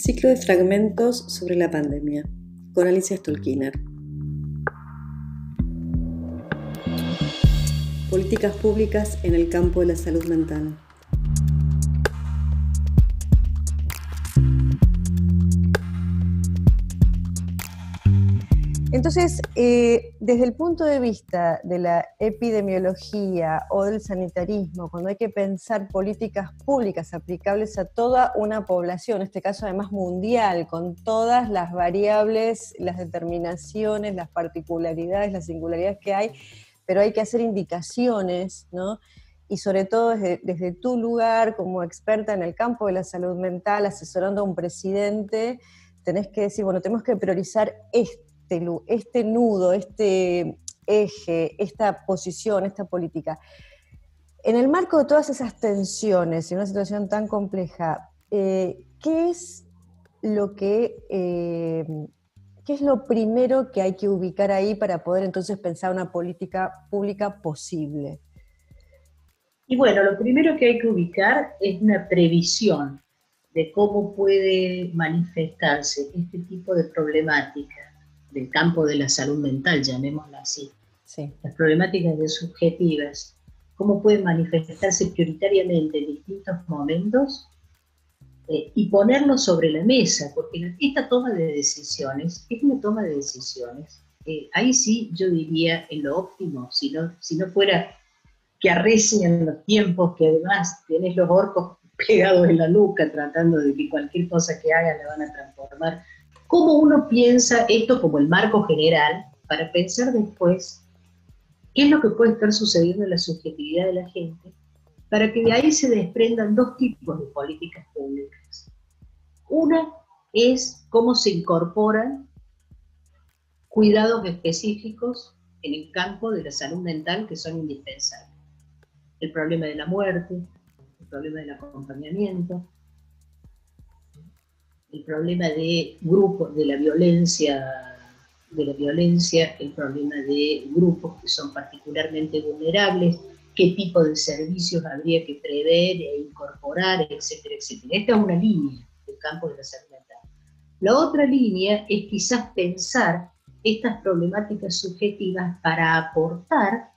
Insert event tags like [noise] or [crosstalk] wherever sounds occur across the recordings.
Ciclo de fragmentos sobre la pandemia, con Alicia Stolkiner. Políticas públicas en el campo de la salud mental. Entonces, eh, desde el punto de vista de la epidemiología o del sanitarismo, cuando hay que pensar políticas públicas aplicables a toda una población, en este caso además mundial, con todas las variables, las determinaciones, las particularidades, las singularidades que hay, pero hay que hacer indicaciones, ¿no? Y sobre todo desde, desde tu lugar como experta en el campo de la salud mental, asesorando a un presidente, tenés que decir, bueno, tenemos que priorizar esto este, este, nudo, este eje, esta posición, esta política. En el marco de todas esas tensiones y una situación tan compleja, eh, ¿qué es lo que eh, qué es lo primero que hay que ubicar ahí para poder entonces pensar una política pública posible? Y bueno, lo primero que hay que ubicar es una previsión de cómo puede manifestarse este tipo de problemática del campo de la salud mental, llamémosla así, las problemáticas de subjetivas, cómo pueden manifestarse prioritariamente en distintos momentos eh, y ponerlo sobre la mesa, porque esta toma de decisiones es una toma de decisiones. Eh, ahí sí yo diría en lo óptimo, si no, si no fuera que arrecen los tiempos, que además tienes los orcos [laughs] pegados en la nuca tratando de que cualquier cosa que haga la van a transformar cómo uno piensa esto como el marco general para pensar después qué es lo que puede estar sucediendo en la subjetividad de la gente, para que de ahí se desprendan dos tipos de políticas públicas. Una es cómo se incorporan cuidados específicos en el campo de la salud mental que son indispensables. El problema de la muerte, el problema del acompañamiento, el problema de grupos, de la violencia, de la violencia, el problema de grupos que son particularmente vulnerables, qué tipo de servicios habría que prever e incorporar, etcétera, etcétera. Esta es una línea del campo de la salud mental. La otra línea es quizás pensar estas problemáticas subjetivas para aportar,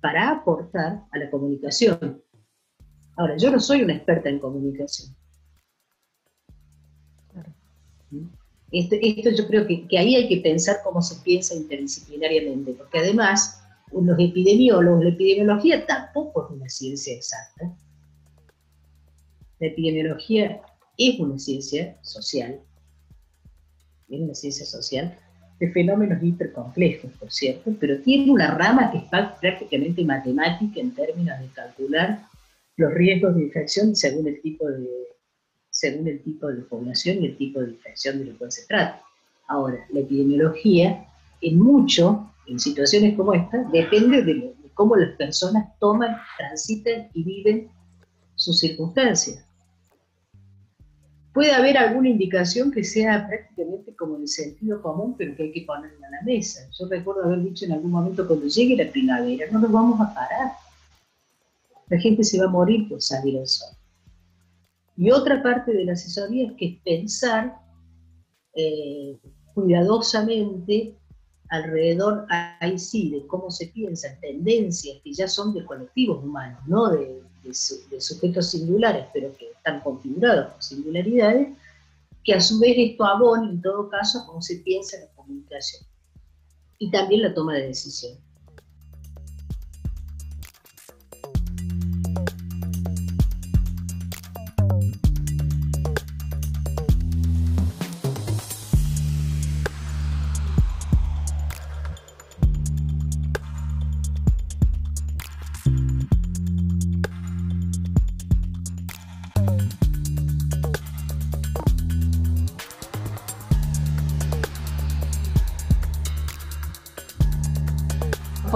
para aportar a la comunicación. Ahora, yo no soy una experta en comunicación, Esto, yo creo que, que, ahí hay que pensar cómo se piensa interdisciplinariamente, porque además los epidemiólogos, la epidemiología tampoco es una ciencia exacta. La epidemiología es una ciencia social, es una ciencia social de fenómenos hipercomplejos, por cierto, pero tiene una rama que es prácticamente matemática en términos de calcular los riesgos de infección según el tipo de, según el tipo de población y el tipo de infección de lo cual se trata. Ahora, la epidemiología, en mucho, en situaciones como esta, depende de, cómo las personas toman, transitan y viven sus circunstancias. Puede haber alguna indicación que sea prácticamente como de sentido común, pero que hay que ponerla a la mesa. Yo recuerdo haber dicho en algún momento, cuando llegue la primavera, no nos vamos a parar. La gente se va a morir por salir al sol. Y otra parte de la asesoría es que pensar eh, cuidadosamente alrededor, ahí sí, de cómo se piensan tendencias que ya son de colectivos humanos, no de, sujetos singulares, pero que están configurados por singularidades, que a su vez esto abona en todo caso cómo se piensa la comunicación y también la toma de decisión.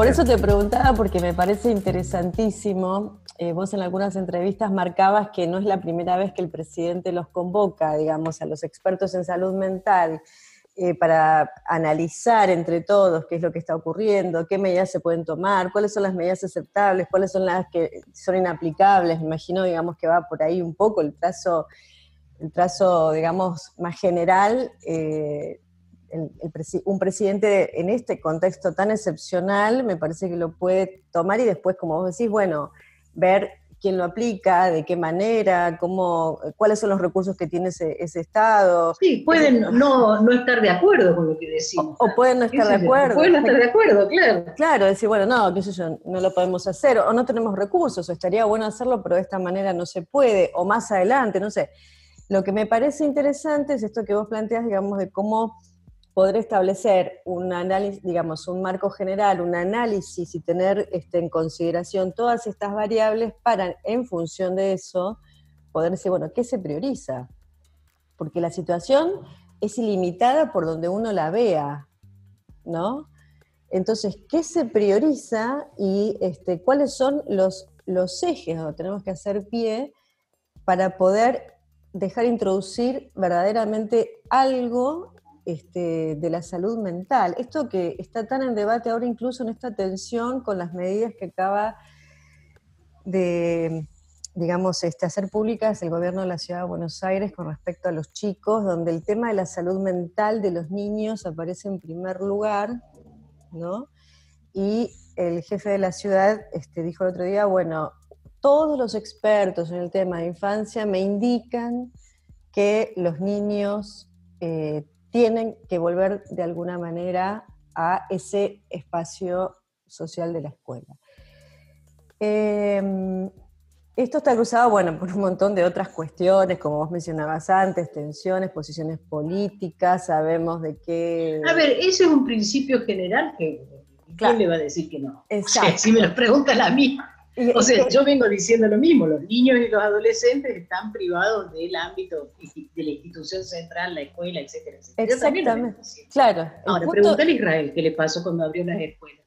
Por eso te preguntaba, porque me parece interesantísimo. Eh, vos en algunas entrevistas marcabas que no es la primera vez que el presidente los convoca, digamos, a los expertos en salud mental eh, para analizar entre todos qué es lo que está ocurriendo, qué medidas se pueden tomar, cuáles son las medidas aceptables, cuáles son las que son inaplicables. Me imagino, digamos, que va por ahí un poco el trazo el trazo, digamos, más general, eh, un presidente en este contexto tan excepcional me parece que lo puede tomar y después, como vos decís, bueno, ver quién lo aplica, de qué manera, cómo, cuáles son los recursos que tiene ese, Estado. Sí, pueden no, no, estar de acuerdo con lo que decimos. O, pueden no estar de acuerdo. Pueden no estar de acuerdo, claro. Claro, decir, bueno, no, qué sé yo, no lo podemos hacer, o no tenemos recursos, o estaría bueno hacerlo, pero de esta manera no se puede, o más adelante, no sé. Lo que me parece interesante es esto que vos planteas, digamos, de cómo poder establecer un análisis, digamos, un marco general, un análisis y tener este, en consideración todas estas variables para, en función de eso, poder decir, bueno, ¿qué se prioriza? Porque la situación es ilimitada por donde uno la vea, ¿no? Entonces, ¿qué se prioriza y este, cuáles son los, los ejes donde tenemos que hacer pie para poder dejar introducir verdaderamente algo este, de la salud mental. Esto que está tan en debate ahora incluso en esta tensión con las medidas que acaba de, digamos, este, hacer públicas el gobierno de la Ciudad de Buenos Aires con respecto a los chicos, donde el tema de la salud mental de los niños aparece en primer lugar, ¿no? Y el jefe de la ciudad este, dijo el otro día, bueno, todos los expertos en el tema de infancia me indican que los niños eh, tienen que volver de alguna manera a ese espacio social de la escuela. Em, esto está cruzado, bueno, por un montón de otras cuestiones, como vos mencionabas antes, tensiones, posiciones políticas, sabemos de qué... A ver, ese es un principio general que ¿quién le va a decir que no? [laughs] Exacto. si me lo preguntan a mí, [laughs] o sea, yo vengo diciendo lo mismo, los niños y los adolescentes están privados del ámbito de la institución central, la escuela, etcétera, etcétera. Exactamente, claro. Ahora, punto... a Israel qué le pasó cuando abrió las escuelas.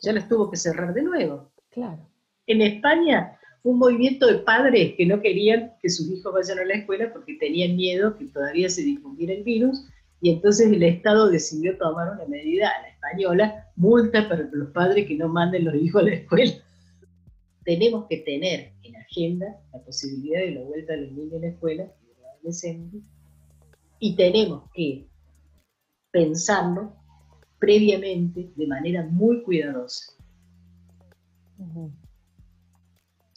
Ya las tuvo que cerrar de nuevo. Claro. En España, un movimiento de padres que no querían que sus hijos vayan a la escuela porque tenían miedo que todavía se difundiera el virus, y entonces el Estado decidió tomar una medida a la española, multa para los padres que no manden los hijos a la escuela tenemos que tener en agenda la posibilidad de la vuelta de los niños a la escuela y de los adolescentes, y tenemos que pensarlo previamente de manera muy cuidadosa.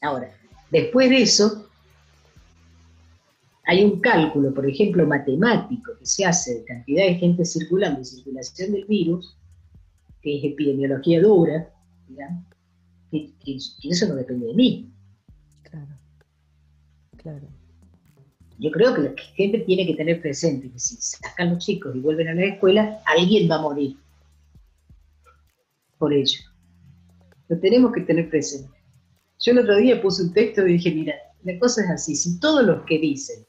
Ahora, después de eso, hay un cálculo, por ejemplo, matemático que se hace de cantidad de gente circulando y circulación del virus, que es epidemiología dura, digamos, y, eso no depende de mí. Claro, claro. Yo creo que la gente tiene que tener presente que si sacan los chicos y vuelven a la escuela, alguien va a morir por ello. Lo tenemos que tener presente. Yo el otro día puse un texto y dije, mira, la cosa es así, si todos los que dicen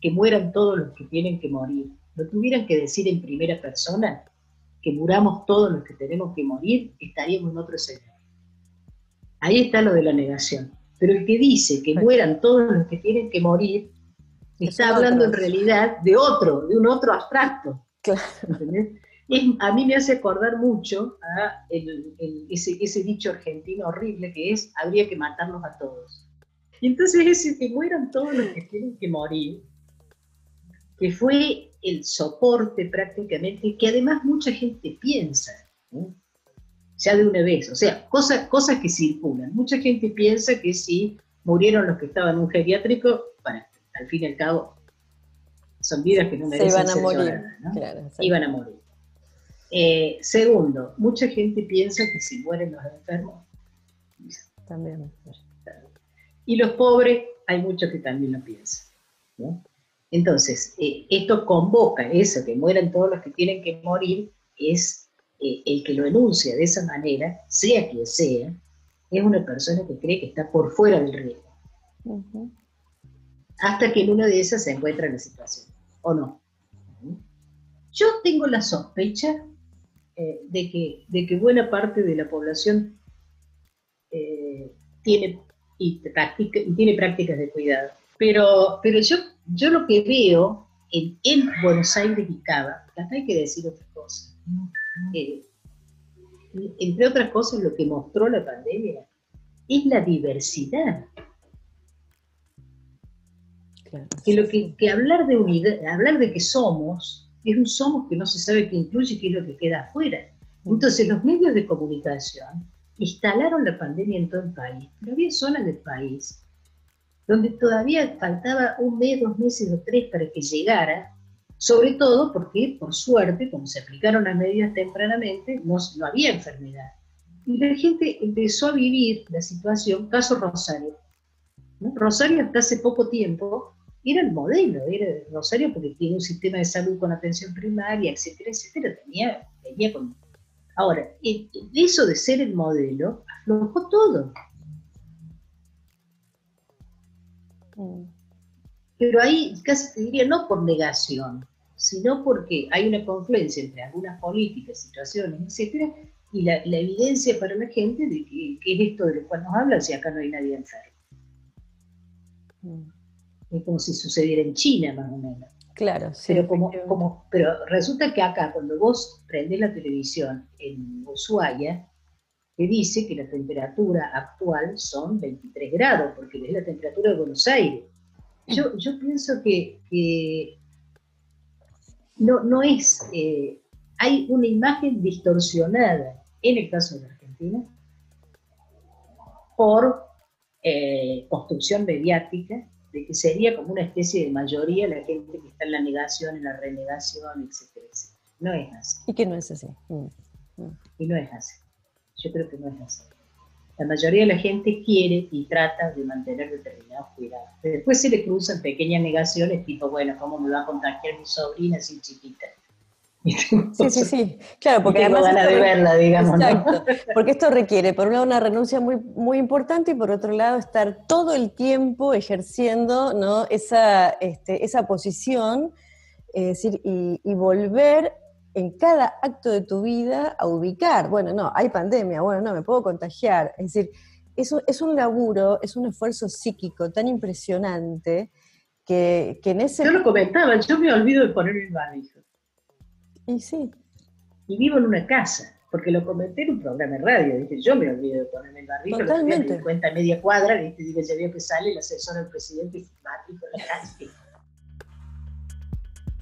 que mueran todos los que tienen que morir, lo tuvieran que decir en primera persona, que muramos todos los que tenemos que morir, estaríamos en otro escenario. Ahí está lo de la negación. Pero el que dice que mueran todos los que tienen que morir, está hablando en realidad de otro, de un otro abstracto. a mí me hace acordar mucho a ese, dicho argentino horrible que es, habría que matarlos a todos. Y entonces ese que mueran todos los que tienen que morir, que fue el soporte prácticamente, que además mucha gente piensa ya de una vez. O sea, cosas, cosas que circulan. Mucha gente piensa que si murieron los que estaban en un geriátrico, bueno, al fin y al cabo, son vidas que no merecen Se iban a morir. Iban a morir. Eh, segundo, mucha gente piensa que si mueren los enfermos, también. Y los pobres, hay muchos que también lo piensan. Entonces, eh, esto convoca eso, que mueran todos los que tienen que morir, es eh, el que lo enuncia de esa manera, sea quien sea, es una persona que cree que está por fuera del riesgo. Hasta que en una de esas se encuentra en la situación, ¿o no? Yo tengo la sospecha eh, de, que, de que buena parte de la población eh, tiene, y practica, tiene prácticas de cuidado. Pero, pero yo, yo lo que veo en, en Buenos Aires y Cava, acá hay que decir otra cosa entre otras cosas, lo que mostró la pandemia es la diversidad. Que, lo que, que, hablar de unidad, hablar de que somos, es un somos que no se sabe qué incluye y qué es lo que queda afuera. Entonces los medios de comunicación instalaron la pandemia en todo el país, pero había zonas del país donde todavía faltaba un mes, dos meses o tres para que llegara, sobre todo porque, por suerte, como se aplicaron las medidas tempranamente, no, no había enfermedad. Y la gente empezó a vivir la situación, caso Rosario. Rosario hasta hace poco tiempo era el modelo, era Rosario porque tiene un sistema de salud con atención primaria, etcétera, etcétera, tenía, tenía con... Ahora, eso de ser el modelo aflojó todo. Mm. Pero ahí casi te diría no por negación, sino porque hay una confluencia entre algunas políticas, situaciones, etcétera, y la, evidencia para la gente de que, es esto de lo cual nos hablan si acá no hay nadie enfermo. Mm. Es como si sucediera en China, más o menos. Claro, sí. Pero, como, como, pero resulta que acá, cuando vos prendés la televisión en Ushuaia, te dice que la temperatura actual son 23 grados, porque es la temperatura de Buenos Aires. Yo, yo pienso que, no, no es, eh, hay una imagen distorsionada en el caso de Argentina por eh, construcción mediática de que sería como una especie de mayoría la gente que está en la negación, en la renegación, etcétera, No es así. Y que no es así. Mm, mm. Y no es así. Yo creo que no es así. La mayoría de la gente quiere y trata de mantener determinados cuidados. Después se le cruzan pequeñas negaciones, tipo, bueno, ¿cómo me va a contagiar mi sobrina así chiquita? [laughs] Sí, sí, sí. Claro, porque tengo ganas de verla, digamos. Exacto. Porque esto requiere, por un lado, una renuncia muy, muy importante y por otro lado, estar todo el tiempo ejerciendo ¿no? esa, este, esa posición es decir, y, volver en cada acto de tu vida a ubicar, bueno, no, hay pandemia, bueno, no, me puedo contagiar. Es decir, eso es un laburo, es un esfuerzo psíquico tan impresionante que, que en ese... Yo lo comentaba, yo me olvido de poner el barbijo. Y sí. Y vivo en una casa, porque lo comenté en un programa de radio, ¿viste? yo me olvido de ponerme el barbijo, Totalmente. lo cuenta media cuadra, ¿viste? digo, ya veo que sale el asesor del presidente y barbijo en la casa.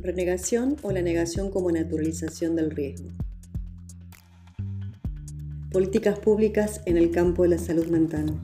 Renegación o la negación como naturalización del riesgo. Políticas públicas en el campo de la salud mental.